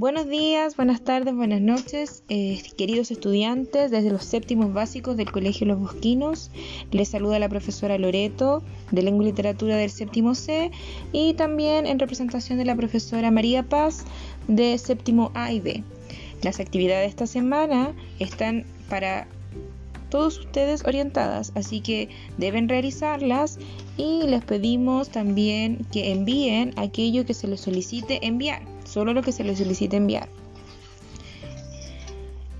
Buenos días, buenas tardes, buenas noches, eh, queridos estudiantes desde los séptimos básicos del Colegio Los Bosquinos. Les saluda la profesora Loreto de Lengua y Literatura del séptimo C y también en representación de la profesora María Paz de séptimo A y B. Las actividades de esta semana están para todos ustedes orientadas, así que deben realizarlas y les pedimos también que envíen aquello que se les solicite enviar solo lo que se les solicite enviar.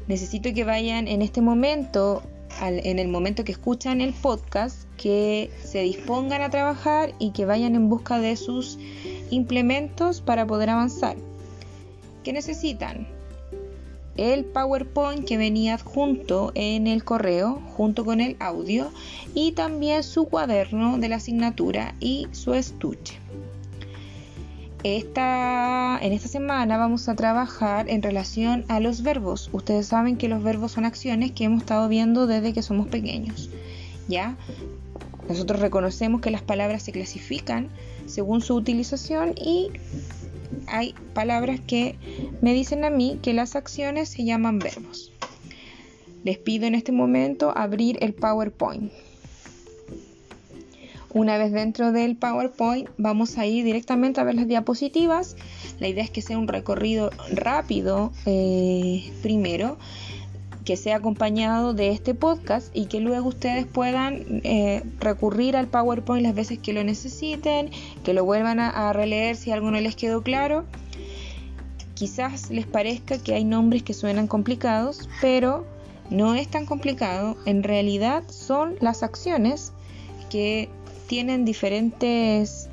Necesito que vayan en este momento, en el momento que escuchan el podcast, que se dispongan a trabajar y que vayan en busca de sus implementos para poder avanzar. ¿Qué necesitan? El PowerPoint que venía adjunto en el correo junto con el audio y también su cuaderno de la asignatura y su estuche. En esta semana vamos a trabajar en relación a los verbos. Ustedes saben que los verbos son acciones que hemos estado viendo desde que somos pequeños. ¿Ya? Nosotros reconocemos que las palabras se clasifican según su utilización y hay palabras que me dicen a mí que las acciones se llaman verbos. Les pido en este momento abrir el PowerPoint. Una vez dentro del PowerPoint vamos a ir directamente a ver las diapositivas. La idea es que sea un recorrido rápido eh, primero, que sea acompañado de este podcast y que luego ustedes puedan eh, recurrir al PowerPoint las veces que lo necesiten, que lo vuelvan a, a releer si algo no les quedó claro. Quizás les parezca que hay nombres que suenan complicados, pero no es tan complicado. En realidad son las acciones que tienen diferentes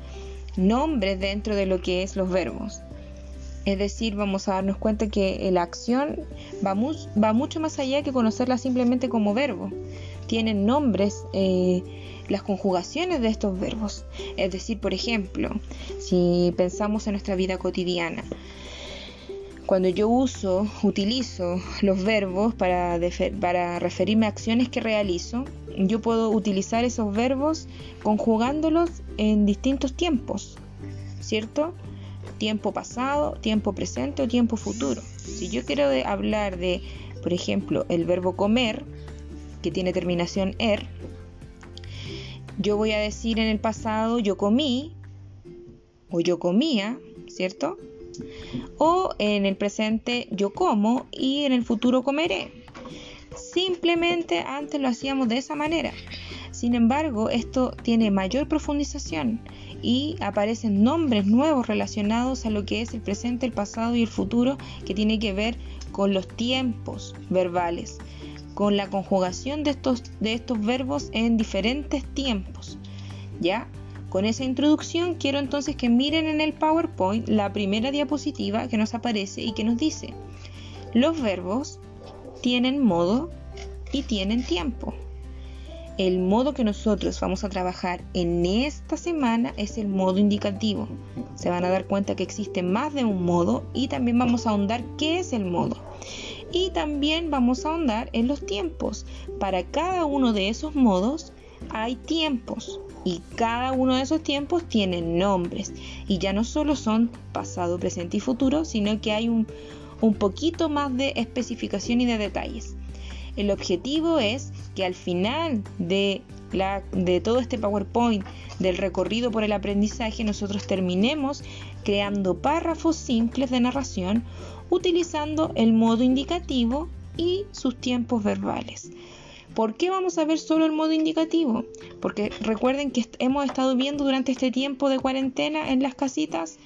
nombres dentro de lo que es los verbos. Es decir, vamos a darnos cuenta que la acción va, mucho más allá que conocerla simplemente como verbo. Tienen nombres eh, las conjugaciones de estos verbos. Es decir, por ejemplo, si pensamos en nuestra vida cotidiana, cuando yo uso, utilizo los verbos para, referirme a acciones que realizo, yo puedo utilizar esos verbos conjugándolos en distintos tiempos, ¿cierto? Tiempo pasado, tiempo presente o tiempo futuro. Si yo quiero hablar de, por ejemplo, el verbo comer, que tiene terminación er, yo voy a decir en el pasado yo comí o yo comía, ¿cierto? O en el presente yo como y en el futuro comeré. Simplemente antes lo hacíamos de esa manera. Sin embargo, esto tiene mayor profundización y aparecen nombres nuevos relacionados a lo que es el presente, el pasado y el futuro que tiene que ver con los tiempos verbales, con la conjugación de estos, de estos verbos en diferentes tiempos. ¿Ya? Con esa introducción quiero entonces que miren en el PowerPoint la primera diapositiva que nos aparece y que nos dice, los verbos tienen modo y tienen tiempo. El modo que nosotros vamos a trabajar en esta semana es el modo indicativo. Se van a dar cuenta que existe más de un modo y también vamos a ahondar qué es el modo. Y también vamos a ahondar en los tiempos. Para cada uno de esos modos hay tiempos y cada uno de esos tiempos tiene nombres y ya no solo son pasado, presente y futuro, sino que hay un, poquito más de especificación y de detalles. El objetivo es que al final de, la, de todo este PowerPoint, del recorrido por el aprendizaje, nosotros terminemos creando párrafos simples de narración utilizando el modo indicativo y sus tiempos verbales. ¿Por qué vamos a ver solo el modo indicativo? Porque recuerden que hemos estado viendo durante este tiempo de cuarentena en las casitas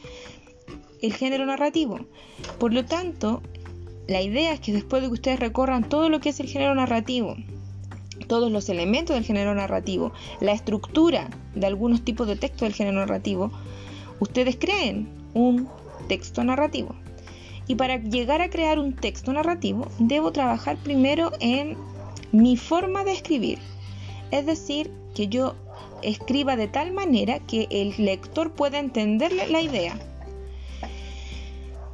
el género narrativo. Por lo tanto, la idea es que después de que ustedes recorran todo lo que es el género narrativo, todos los elementos del género narrativo, la estructura de algunos tipos de texto del género narrativo, ustedes creen un texto narrativo. Y para llegar a crear un texto narrativo, debo trabajar primero en mi forma de escribir. Es decir, que yo escriba de tal manera que el lector pueda entender la idea.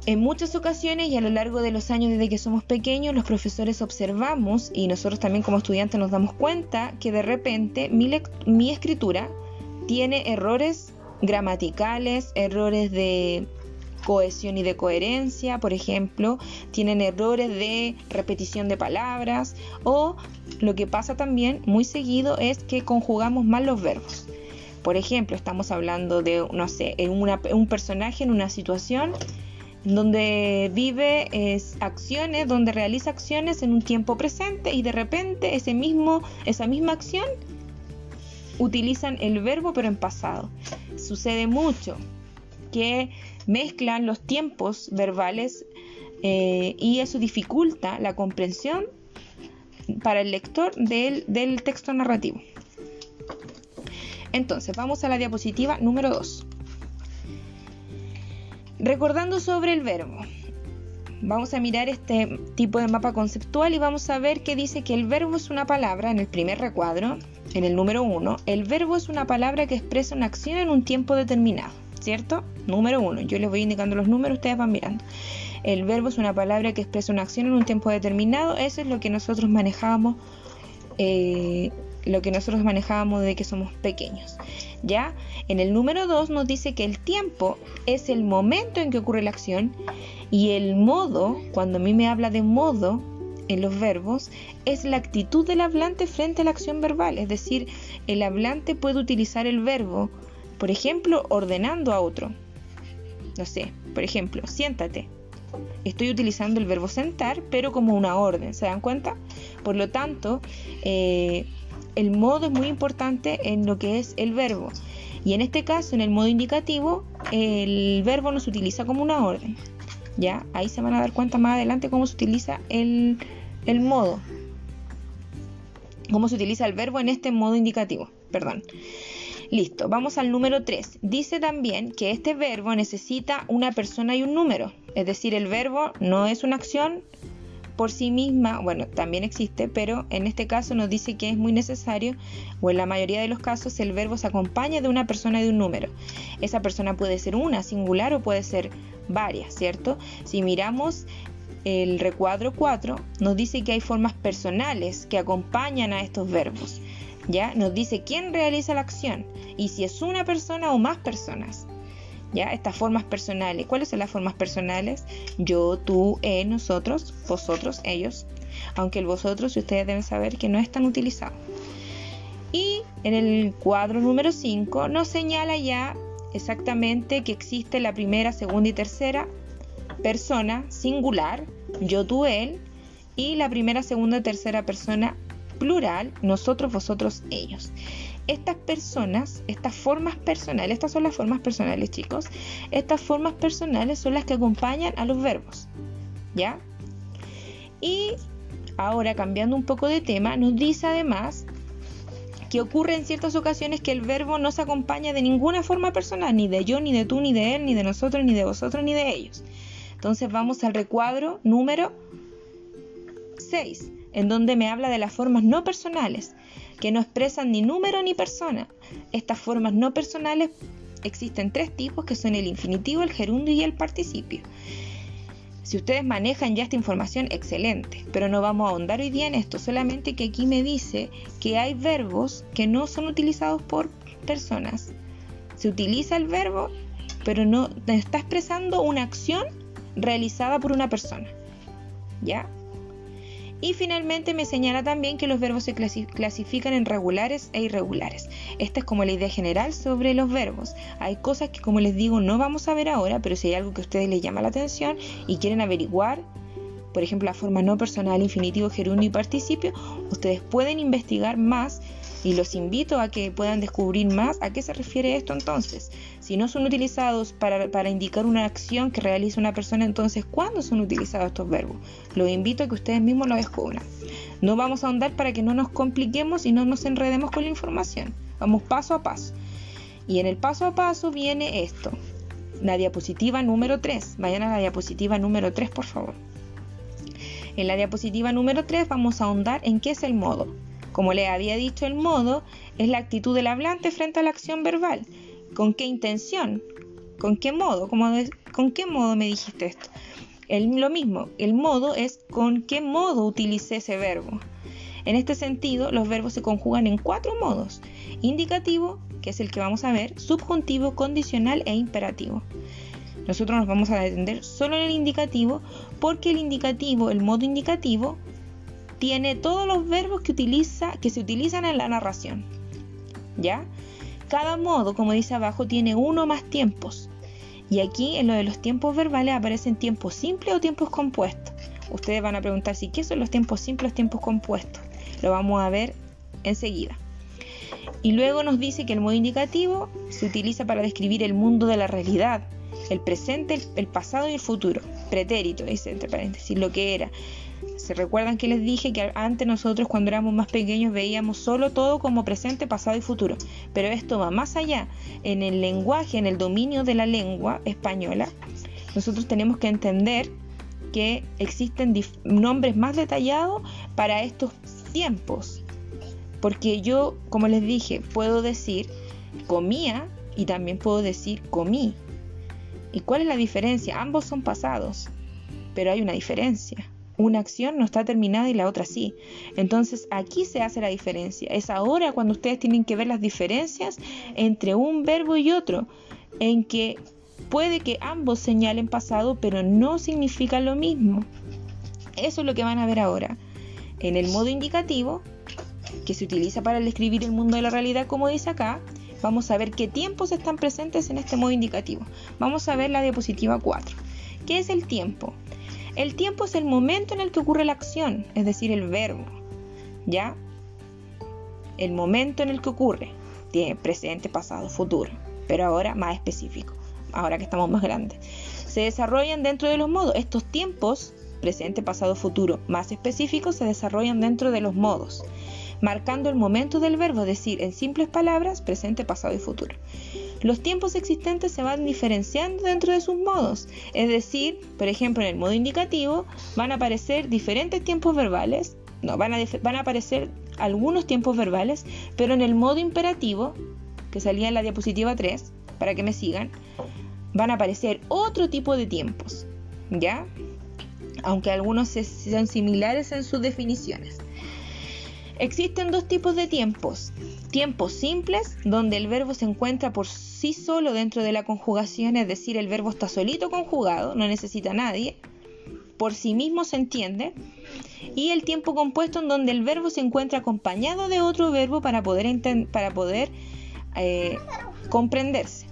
En muchas ocasiones y a lo largo de los años desde que somos pequeños, los profesores observamos y nosotros también como estudiantes nos damos cuenta que de repente mi, mi escritura tiene errores gramaticales, errores de cohesión y de coherencia, por ejemplo, tienen errores de repetición de palabras o lo que pasa también muy seguido es que conjugamos mal los verbos. Por ejemplo, estamos hablando de, no sé, un personaje en una situación donde vive acciones, donde realiza acciones en un tiempo presente y de repente ese mismo, esa misma acción utilizan el verbo pero en pasado. Sucede mucho que mezclan los tiempos verbales eh, y eso dificulta la comprensión para el lector del, del texto narrativo. Entonces, vamos a la diapositiva número 2. Recordando sobre el verbo. Vamos a mirar este tipo de mapa conceptual y vamos a ver que dice que el verbo es una palabra en el primer recuadro, en el número 1. El verbo es una palabra que expresa una acción en un tiempo determinado, ¿cierto? Número 1. Yo les voy indicando los números, ustedes van mirando. El verbo es una palabra que expresa una acción en un tiempo determinado. Eso es lo que nosotros manejamos eh, lo que nosotros manejábamos desde que somos pequeños. ¿Ya? En el número 2 nos dice que el tiempo es el momento en que ocurre la acción y el modo, cuando a mí me habla de modo en los verbos, es la actitud del hablante frente a la acción verbal. Es decir, el hablante puede utilizar el verbo, por ejemplo, ordenando a otro. No sé, por ejemplo, siéntate. Estoy utilizando el verbo sentar, pero como una orden, ¿se dan cuenta? Por lo tanto, eh, el modo es muy importante en lo que es el verbo. Y en este caso, en el modo indicativo, el verbo no se utiliza como una orden. ¿Ya? Ahí se van a dar cuenta más adelante cómo se utiliza el, el modo. Cómo se utiliza el verbo en este modo indicativo. Perdón. Listo, vamos al número 3. Dice también que este verbo necesita una persona y un número. Es decir, el verbo no es una acción, por sí misma, bueno, también existe, pero en este caso nos dice que es muy necesario, o en la mayoría de los casos, el verbo se acompaña de una persona y de un número. Esa persona puede ser una, singular, o puede ser varias, ¿cierto? Si miramos el recuadro 4, nos dice que hay formas personales que acompañan a estos verbos. ¿Ya? Nos dice quién realiza la acción y si es una persona o más personas. ¿ya? Estas formas personales. ¿Cuáles son las formas personales? Yo, tú, él, nosotros, vosotros, ellos. Aunque el vosotros, ustedes deben saber que no es tan utilizado. Y en el cuadro número 5 nos señala ya exactamente que existe la primera, segunda y tercera persona singular, yo, tú, él, y la primera, segunda y tercera persona plural, nosotros, vosotros, ellos estas personas, estas formas personales, estas son las formas personales, chicos. Estas formas personales son las que acompañan a los verbos. ¿Ya? Y ahora, cambiando un poco de tema, nos dice además que ocurre en ciertas ocasiones que el verbo no se acompaña de ninguna forma personal, ni de yo, ni de tú, ni de él, ni de nosotros, ni de vosotros, ni de ellos. Entonces vamos al recuadro número 6, en donde me habla de las formas no personales que no expresan ni número ni persona. Estas formas no personales existen tres tipos que son el infinitivo, el gerundio y el participio. Si ustedes manejan ya esta información, excelente, pero no vamos a ahondar hoy día en esto, solamente que aquí me dice que hay verbos que no son utilizados por personas. Se utiliza el verbo, pero no está expresando una acción realizada por una persona. ¿Ya? Y finalmente me señala también que los verbos se clasifican en regulares e irregulares. Esta es como la idea general sobre los verbos. Hay cosas que como les digo no vamos a ver ahora, pero si hay algo que a ustedes les llama la atención y quieren averiguar, por ejemplo la forma no personal, infinitivo, gerundio y participio, ustedes pueden investigar más y los invito a que puedan descubrir más a qué se refiere esto entonces. Si no son utilizados para, indicar una acción que realiza una persona, entonces ¿cuándo son utilizados estos verbos? Los invito a que ustedes mismos lo descubran. No vamos a ahondar para que no nos compliquemos y no nos enredemos con la información. Vamos paso a paso. Y en el paso a paso viene esto. La diapositiva número 3. Vayan a la diapositiva número 3, por favor. En la diapositiva número 3 vamos a ahondar en qué es el modo. Como le había dicho, el modo es la actitud del hablante frente a la acción verbal. ¿Con qué intención? ¿Con qué modo? ¿Con qué modo me dijiste esto? lo mismo, el modo es con qué modo utilicé ese verbo. En este sentido, los verbos se conjugan en cuatro modos. Indicativo, que es el que vamos a ver, subjuntivo, condicional e imperativo. Nosotros nos vamos a detener solo en el indicativo porque el indicativo, el modo indicativo, tiene todos los verbos que, utiliza, que se utilizan en la narración. ¿Ya? Cada modo, como dice abajo, tiene uno más tiempos. Y aquí en lo de los tiempos verbales aparecen tiempos simples o tiempos compuestos. Ustedes van a preguntar si qué son los tiempos simples o tiempos compuestos. Lo vamos a ver enseguida. Y luego nos dice que el modo indicativo se utiliza para describir el mundo de la realidad, el presente, el, pasado y el futuro. Pretérito, dice entre paréntesis, lo que era. ¿Se recuerdan que les dije que antes nosotros cuando éramos más pequeños veíamos solo todo como presente, pasado y futuro? Pero esto va más allá. En el lenguaje, en el dominio de la lengua española, nosotros tenemos que entender que existen nombres más detallados para estos tiempos. Porque yo, como les dije, puedo decir comía y también puedo decir comí. ¿Y cuál es la diferencia? Ambos son pasados, pero hay una diferencia. Una acción no está terminada y la otra sí. Entonces aquí se hace la diferencia. Es ahora cuando ustedes tienen que ver las diferencias entre un verbo y otro, en que puede que ambos señalen pasado, pero no significa lo mismo. Eso es lo que van a ver ahora. En el modo indicativo, que se utiliza para describir el mundo de la realidad, como dice acá, vamos a ver qué tiempos están presentes en este modo indicativo. Vamos a ver la diapositiva 4. ¿Qué es el tiempo? El tiempo es el momento en el que ocurre la acción, es decir, el verbo. ¿Ya? El momento en el que ocurre. Tiene presente, pasado, futuro. Pero ahora más específico. Ahora que estamos más grandes. Se desarrollan dentro de los modos. Estos tiempos, presente, pasado, futuro, más específicos, se desarrollan dentro de los modos marcando el momento del verbo, es decir, en simples palabras, presente, pasado y futuro. Los tiempos existentes se van diferenciando dentro de sus modos, es decir, por ejemplo, en el modo indicativo van a aparecer diferentes tiempos verbales, no, van a, van a aparecer algunos tiempos verbales, pero en el modo imperativo, que salía en la diapositiva 3, para que me sigan, van a aparecer otro tipo de tiempos, ¿ya? Aunque algunos sean similares en sus definiciones. Existen dos tipos de tiempos. Tiempos simples, donde el verbo se encuentra por sí solo dentro de la conjugación, es decir, el verbo está solito conjugado, no necesita a nadie, por sí mismo se entiende. Y el tiempo compuesto, en donde el verbo se encuentra acompañado de otro verbo para poder, para poder eh, comprenderse.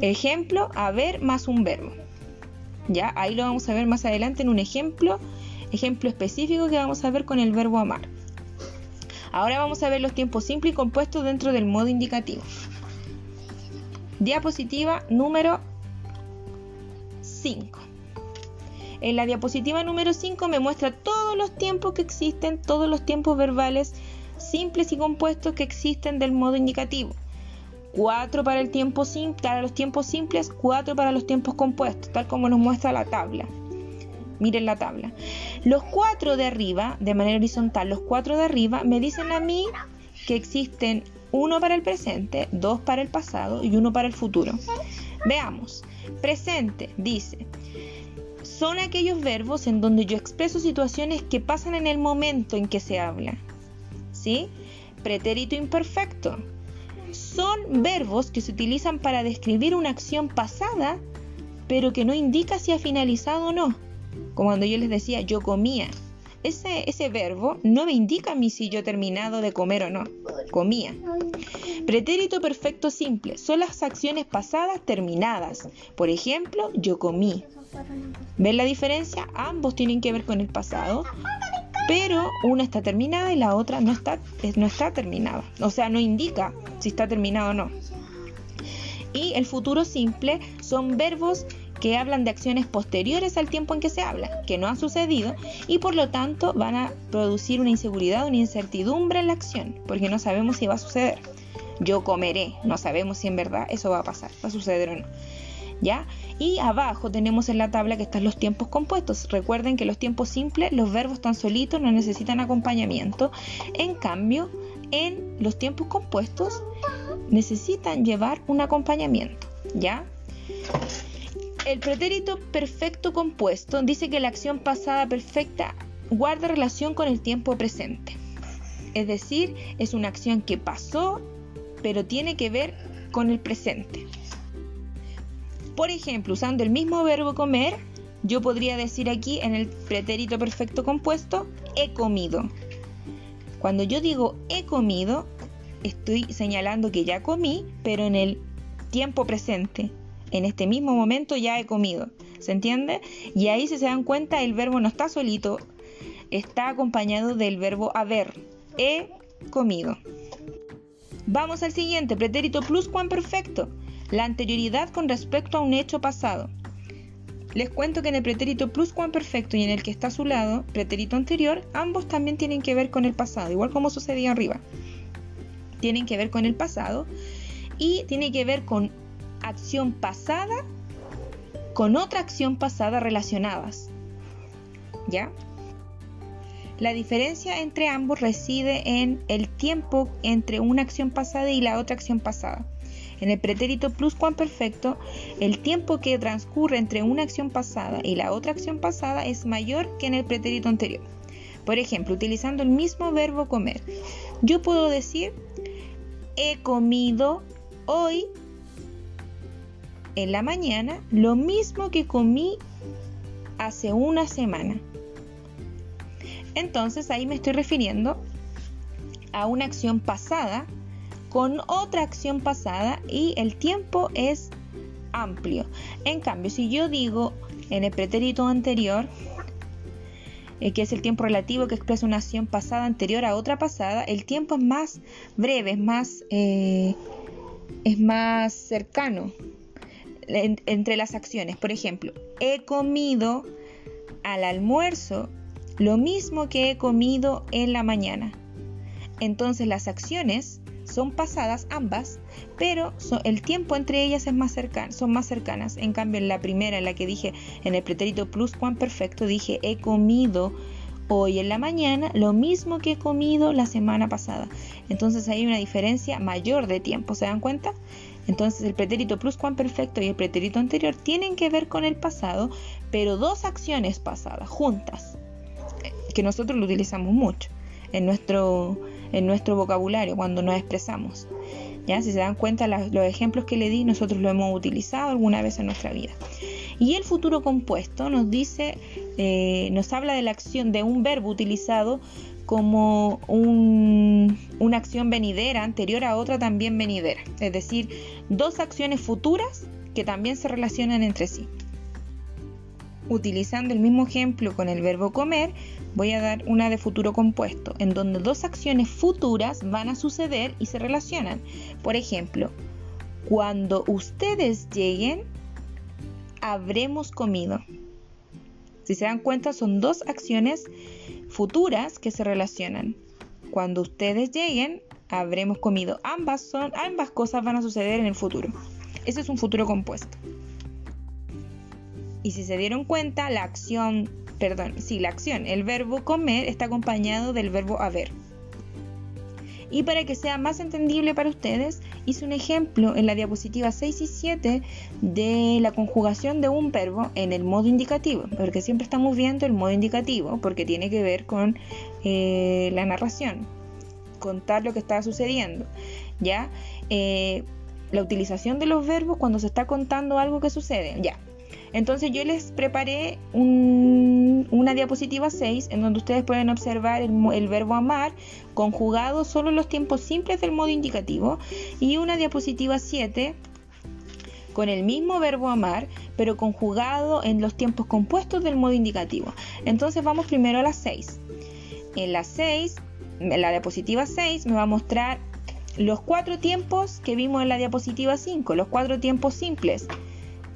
Ejemplo, haber más un verbo. Ya, ahí lo vamos a ver más adelante en un ejemplo, ejemplo específico que vamos a ver con el verbo amar. Ahora vamos a ver los tiempos simples y compuestos dentro del modo indicativo. Diapositiva número 5. En la diapositiva número 5 me muestra todos los tiempos que existen, todos los tiempos verbales simples y compuestos que existen del modo indicativo. 4 para para los tiempos simples, 4 para los tiempos compuestos, tal como nos muestra la tabla. Miren la tabla. Los cuatro de arriba, de manera horizontal, los cuatro de arriba me dicen a mí que existen uno para el presente, dos para el pasado y uno para el futuro. Veamos. Presente dice, son aquellos verbos en donde yo expreso situaciones que pasan en el momento en que se habla. ¿Sí? Pretérito imperfecto. Son verbos que se utilizan para describir una acción pasada, pero que no indica si ha finalizado o no. Como cuando yo les decía, yo comía. Ese, ese verbo no me indica a mí si yo he terminado de comer o no. Comía. Pretérito perfecto simple son las acciones pasadas terminadas. Por ejemplo, yo comí. ¿Ven la diferencia? Ambos tienen que ver con el pasado, pero una está terminada y la otra no está, no está terminada. O sea, no indica si está terminado o no. Y el futuro simple son verbos que hablan de acciones posteriores al tiempo en que se habla, que no han sucedido y por lo tanto van a producir una inseguridad, una incertidumbre en la acción, porque no sabemos si va a suceder. Yo comeré, no sabemos si en verdad eso va a pasar, va a suceder o no. ¿Ya? Y abajo tenemos en la tabla que están los tiempos compuestos. Recuerden que los tiempos simples, los verbos están solitos, no necesitan acompañamiento. En cambio, en los tiempos compuestos necesitan llevar un acompañamiento. ¿Ya? El pretérito perfecto compuesto dice que la acción pasada perfecta guarda relación con el tiempo presente. Es decir, es una acción que pasó, pero tiene que ver con el presente. Por ejemplo, usando el mismo verbo comer, yo podría decir aquí en el pretérito perfecto compuesto, he comido. Cuando yo digo he comido, estoy señalando que ya comí, pero en el tiempo presente. En este mismo momento ya he comido. ¿Se entiende? Y ahí si se dan cuenta, el verbo no está solito, está acompañado del verbo haber. He comido. Vamos al siguiente, pretérito pluscuamperfecto. La anterioridad con respecto a un hecho pasado. Les cuento que en el pretérito pluscuamperfecto y en el que está a su lado, pretérito anterior, ambos también tienen que ver con el pasado, igual como sucedía arriba. Tienen que ver con el pasado y tiene que ver con acción pasada con otra acción pasada relacionadas. ¿Ya? La diferencia entre ambos reside en el tiempo entre una acción pasada y la otra acción pasada. En el pretérito pluscuamperfecto, el tiempo que transcurre entre una acción pasada y la otra acción pasada es mayor que en el pretérito anterior. Por ejemplo, utilizando el mismo verbo comer, yo puedo decir he comido hoy en la mañana lo mismo que comí hace una semana. Entonces ahí me estoy refiriendo a una acción pasada con otra acción pasada y el tiempo es amplio. En cambio, si yo digo en el pretérito anterior, eh, que es el tiempo relativo que expresa una acción pasada anterior a otra pasada, el tiempo es más breve, es más, eh, es más cercano entre las acciones. Por ejemplo, he comido al almuerzo lo mismo que he comido en la mañana. Entonces las acciones son pasadas ambas, pero el tiempo entre ellas es más son más cercanas. En cambio, en la primera, en la que dije en el pretérito plus perfecto dije he comido hoy en la mañana lo mismo que he comido la semana pasada. Entonces hay una diferencia mayor de tiempo, ¿se dan cuenta? Entonces el pretérito perfecto y el pretérito anterior tienen que ver con el pasado, pero dos acciones pasadas juntas, que nosotros lo utilizamos mucho en nuestro, en nuestro vocabulario cuando nos expresamos. ¿Ya? Si se dan cuenta, los ejemplos que le di, nosotros lo hemos utilizado alguna vez en nuestra vida. Y el futuro compuesto nos dice, eh, nos habla de la acción de un verbo utilizado como una acción venidera anterior a otra también venidera, es decir, dos acciones futuras que también se relacionan entre sí. Utilizando el mismo ejemplo con el verbo comer, voy a dar una de futuro compuesto, en donde dos acciones futuras van a suceder y se relacionan. Por ejemplo, cuando ustedes lleguen, habremos comido. Si se dan cuenta, son dos acciones futuras que se relacionan. Cuando ustedes lleguen, habremos comido. Ambas, son, ambas cosas van a suceder en el futuro. Ese es un futuro compuesto. Y si se dieron cuenta, la acción, perdón, sí, la acción, el verbo comer está acompañado del verbo haber. Y para que sea más entendible para ustedes, hice un ejemplo en la diapositiva 6 y 7 de la conjugación de un verbo en el modo indicativo, porque siempre estamos viendo el modo indicativo, porque tiene que ver con eh, la narración, contar lo que está sucediendo, ¿ya? Eh, la utilización de los verbos cuando se está contando algo que sucede, ya. Entonces yo les preparé una diapositiva 6 en donde ustedes pueden observar el, verbo amar conjugado solo en los tiempos simples del modo indicativo y una diapositiva 7 con el mismo verbo amar, pero conjugado en los tiempos compuestos del modo indicativo. Entonces vamos primero a la 6. En la 6, en la diapositiva 6 me va a mostrar los cuatro tiempos que vimos en la diapositiva 5, los cuatro tiempos simples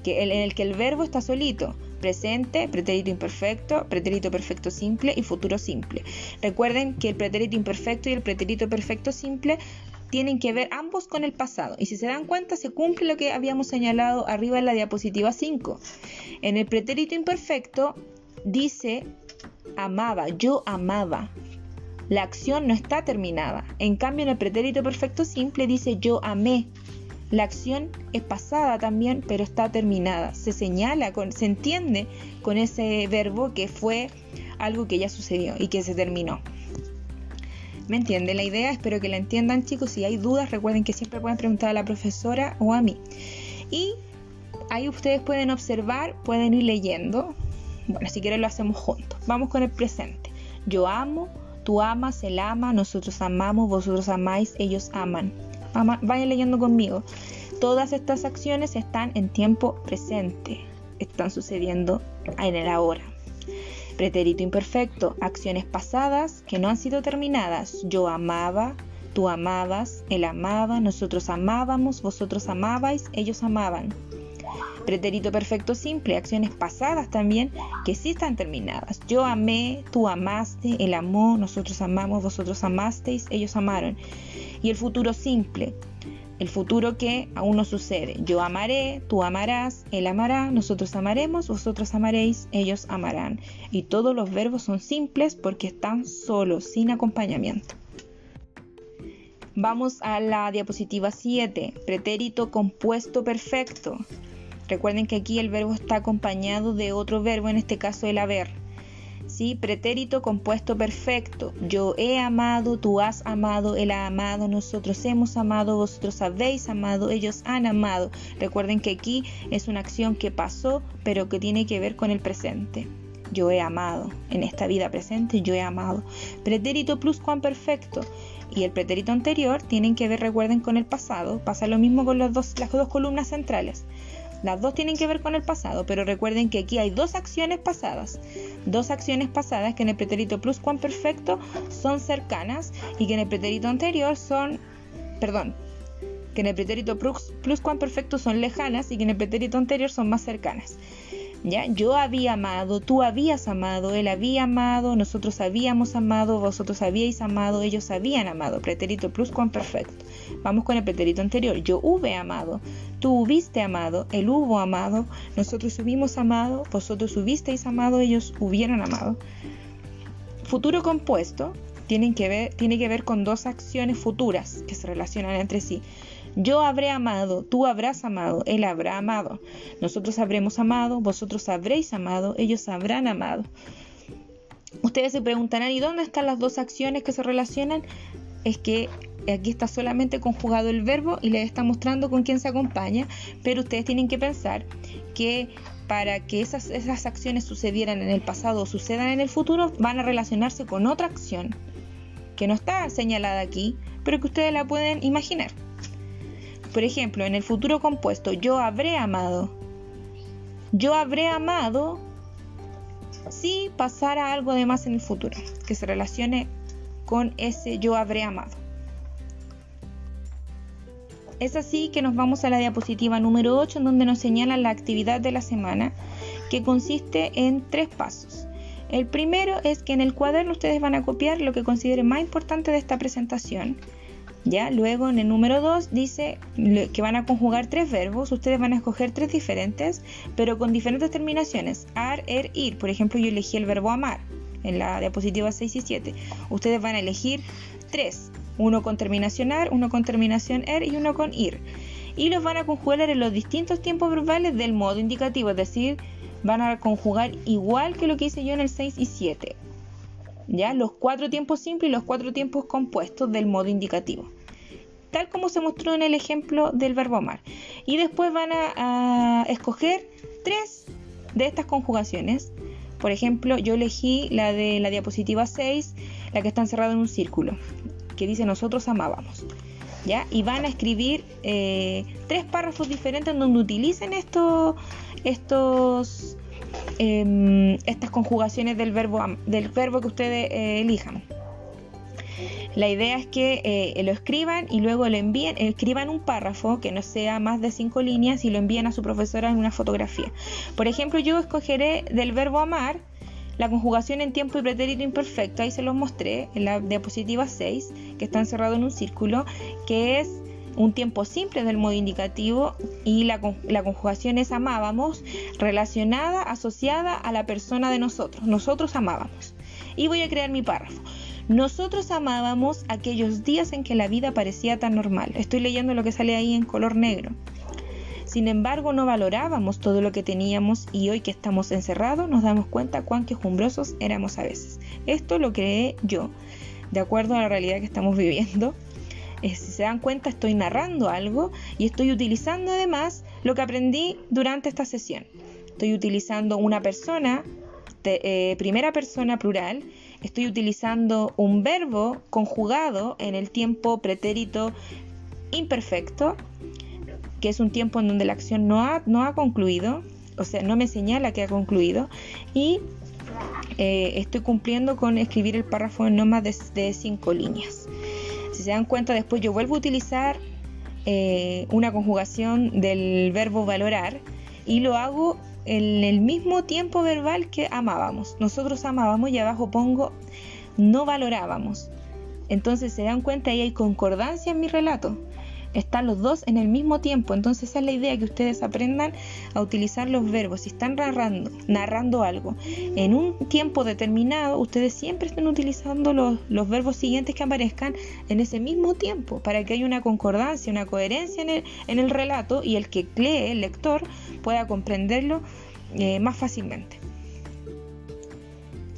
que en el que el verbo está solito. Presente, pretérito imperfecto, pretérito perfecto simple y futuro simple. Recuerden que el pretérito imperfecto y el pretérito perfecto simple tienen que ver ambos con el pasado. Y si se dan cuenta, se cumple lo que habíamos señalado arriba en la diapositiva 5. En el pretérito imperfecto dice amaba, yo amaba. La acción no está terminada. En cambio, en el pretérito perfecto simple dice yo amé. La acción es pasada también, pero está terminada. Se señala, se entiende con ese verbo que fue algo que ya sucedió y que se terminó. ¿Me entiende la idea? Espero que la entiendan chicos. Si hay dudas, recuerden que siempre pueden preguntar a la profesora o a mí. Y ahí ustedes pueden observar, pueden ir leyendo. Bueno, si quieren lo hacemos juntos. Vamos con el presente. Yo amo, tú amas, él ama, nosotros amamos, vosotros amáis, ellos aman. Vayan leyendo conmigo. Todas estas acciones están en tiempo presente, están sucediendo en el ahora. Pretérito imperfecto, acciones pasadas que no han sido terminadas. Yo amaba, tú amabas, él amaba, nosotros amábamos, vosotros amabais, ellos amaban. Pretérito perfecto simple, acciones pasadas también que sí están terminadas. Yo amé, tú amaste, él amó, nosotros amamos, vosotros amasteis, ellos amaron. Y el futuro simple, el futuro que aún no sucede. Yo amaré, tú amarás, él amará, nosotros amaremos, vosotros amaréis, ellos amarán. Y todos los verbos son simples porque están solos, sin acompañamiento. Vamos a la diapositiva 7, pretérito compuesto perfecto. Recuerden que aquí el verbo está acompañado de otro verbo, en este caso el haber. Pretérito compuesto perfecto. Yo he amado, tú has amado, él ha amado, nosotros hemos amado, vosotros habéis amado, ellos han amado. Recuerden que aquí es una acción que pasó, pero que tiene que ver con el presente. Yo he amado, en esta vida presente yo he amado. Pretérito plus perfecto y el pretérito anterior tienen que ver, recuerden, con el pasado. Pasa lo mismo con los dos, las dos columnas centrales. Las dos tienen que ver con el pasado, pero recuerden que aquí hay dos acciones pasadas. Dos acciones pasadas que en el pretérito perfecto son cercanas y que en el pretérito anterior son, perdón, que en el pretérito perfecto son lejanas y que en el pretérito anterior son más cercanas. ¿Ya? Yo había amado, tú habías amado, él había amado, nosotros habíamos amado, vosotros habíais amado, ellos habían amado. Pretérito perfecto. Vamos con el pretérito anterior. Yo hube amado, tú hubiste amado, él hubo amado, nosotros hubimos amado, vosotros hubisteis amado, ellos hubieran amado. Futuro compuesto tiene que ver, tiene que ver con dos acciones futuras que se relacionan entre sí. Yo habré amado, tú habrás amado, él habrá amado. Nosotros habremos amado, vosotros habréis amado, ellos habrán amado. Ustedes se preguntarán, ¿y dónde están las dos acciones que se relacionan? Es que aquí está solamente conjugado el verbo y les está mostrando con quién se acompaña, pero ustedes tienen que pensar que para que esas, acciones sucedieran en el pasado o sucedan en el futuro, van a relacionarse con otra acción que no está señalada aquí, pero que ustedes la pueden imaginar. Por ejemplo, en el futuro compuesto, yo habré amado. Yo habré amado si pasara algo de más en el futuro, que se relacione con ese yo habré amado. Es así que nos vamos a la diapositiva número 8 en donde nos señala la actividad de la semana que consiste en tres pasos. El primero es que en el cuaderno ustedes van a copiar lo que consideren más importante de esta presentación ¿Ya? Luego en el número 2 dice que van a conjugar tres verbos, ustedes van a escoger tres diferentes, pero con diferentes terminaciones, ar, er, ir. Por ejemplo, yo elegí el verbo amar en la diapositiva 6 y 7. Ustedes van a elegir tres, uno con terminación ar, uno con terminación er y uno con ir. Y los van a conjugar en los distintos tiempos verbales del modo indicativo, es decir, van a conjugar igual que lo que hice yo en el 6 y 7. ¿ya? Los cuatro tiempos simples y los cuatro tiempos compuestos del modo indicativo. Tal como se mostró en el ejemplo del verbo amar. Y después van a, escoger tres de estas conjugaciones. Por ejemplo, yo elegí la de la diapositiva 6, la que está encerrada en un círculo, que dice nosotros amábamos. ¿Ya? Y van a escribir eh, tres párrafos diferentes donde utilicen estos, estos Em, estas conjugaciones del verbo, del verbo que ustedes eh, elijan. La idea es que eh, lo escriban y luego lo envíen, escriban un párrafo que no sea más de cinco líneas y lo envíen a su profesora en una fotografía. Por ejemplo, yo escogeré del verbo amar la conjugación en tiempo y pretérito imperfecto, ahí se los mostré en la diapositiva 6, que está encerrado en un círculo, que es un tiempo simple del modo indicativo y la, conjugación es amábamos relacionada, asociada a la persona de nosotros. Nosotros amábamos. Y voy a crear mi párrafo. Nosotros amábamos aquellos días en que la vida parecía tan normal. Estoy leyendo lo que sale ahí en color negro. Sin embargo, no valorábamos todo lo que teníamos y hoy que estamos encerrados nos damos cuenta cuán quejumbrosos éramos a veces. Esto lo creé yo, de acuerdo a la realidad que estamos viviendo si se dan cuenta estoy narrando algo y estoy utilizando además lo que aprendí durante esta sesión. Estoy utilizando una persona, eh, primera persona plural, estoy utilizando un verbo conjugado en el tiempo pretérito imperfecto, que es un tiempo en donde la acción no ha, no ha concluido, o sea, no me señala que ha concluido, y eh, estoy cumpliendo con escribir el párrafo en no más de, cinco líneas. Si se dan cuenta, después yo vuelvo a utilizar eh, una conjugación del verbo valorar y lo hago en el mismo tiempo verbal que amábamos. Nosotros amábamos y abajo pongo no valorábamos. Entonces se dan cuenta y hay concordancia en mi relato están los dos en el mismo tiempo. Entonces esa es la idea, que ustedes aprendan a utilizar los verbos. Si están narrando, narrando algo en un tiempo determinado, ustedes siempre estén utilizando los, los verbos siguientes que aparezcan en ese mismo tiempo, para que haya una concordancia, una coherencia en el, en el relato y el que lee, el lector, pueda comprenderlo eh, más fácilmente.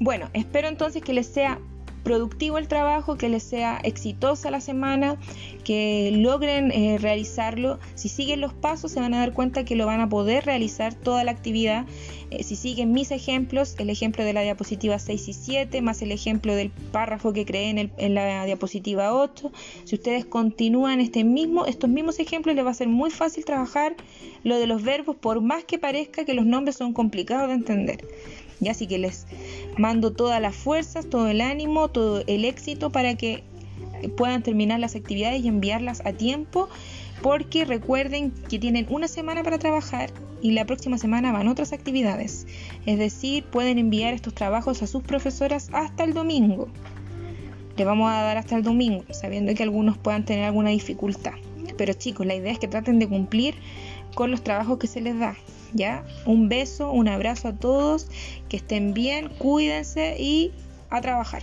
Bueno, espero entonces que les sea productivo el trabajo, que les sea exitosa la semana, que logren eh, realizarlo. Si siguen los pasos se van a dar cuenta que lo van a poder realizar toda la actividad. Eh, si siguen mis ejemplos, el ejemplo de la diapositiva 6 y 7, más el ejemplo del párrafo que creé en, en la diapositiva 8, si ustedes continúan este mismo, estos mismos ejemplos les va a ser muy fácil trabajar lo de los verbos por más que parezca que los nombres son complicados de entender. Ya así que les mando todas las fuerzas, todo el ánimo, todo el éxito para que puedan terminar las actividades y enviarlas a tiempo porque recuerden que tienen una semana para trabajar y la próxima semana van otras actividades. Es decir, pueden enviar estos trabajos a sus profesoras hasta el domingo. Le vamos a dar hasta el domingo, sabiendo que algunos puedan tener alguna dificultad. Pero chicos, la idea es que traten de cumplir con los trabajos que se les da. ¿Ya? Un beso, un abrazo a todos, que estén bien, cuídense y a trabajar.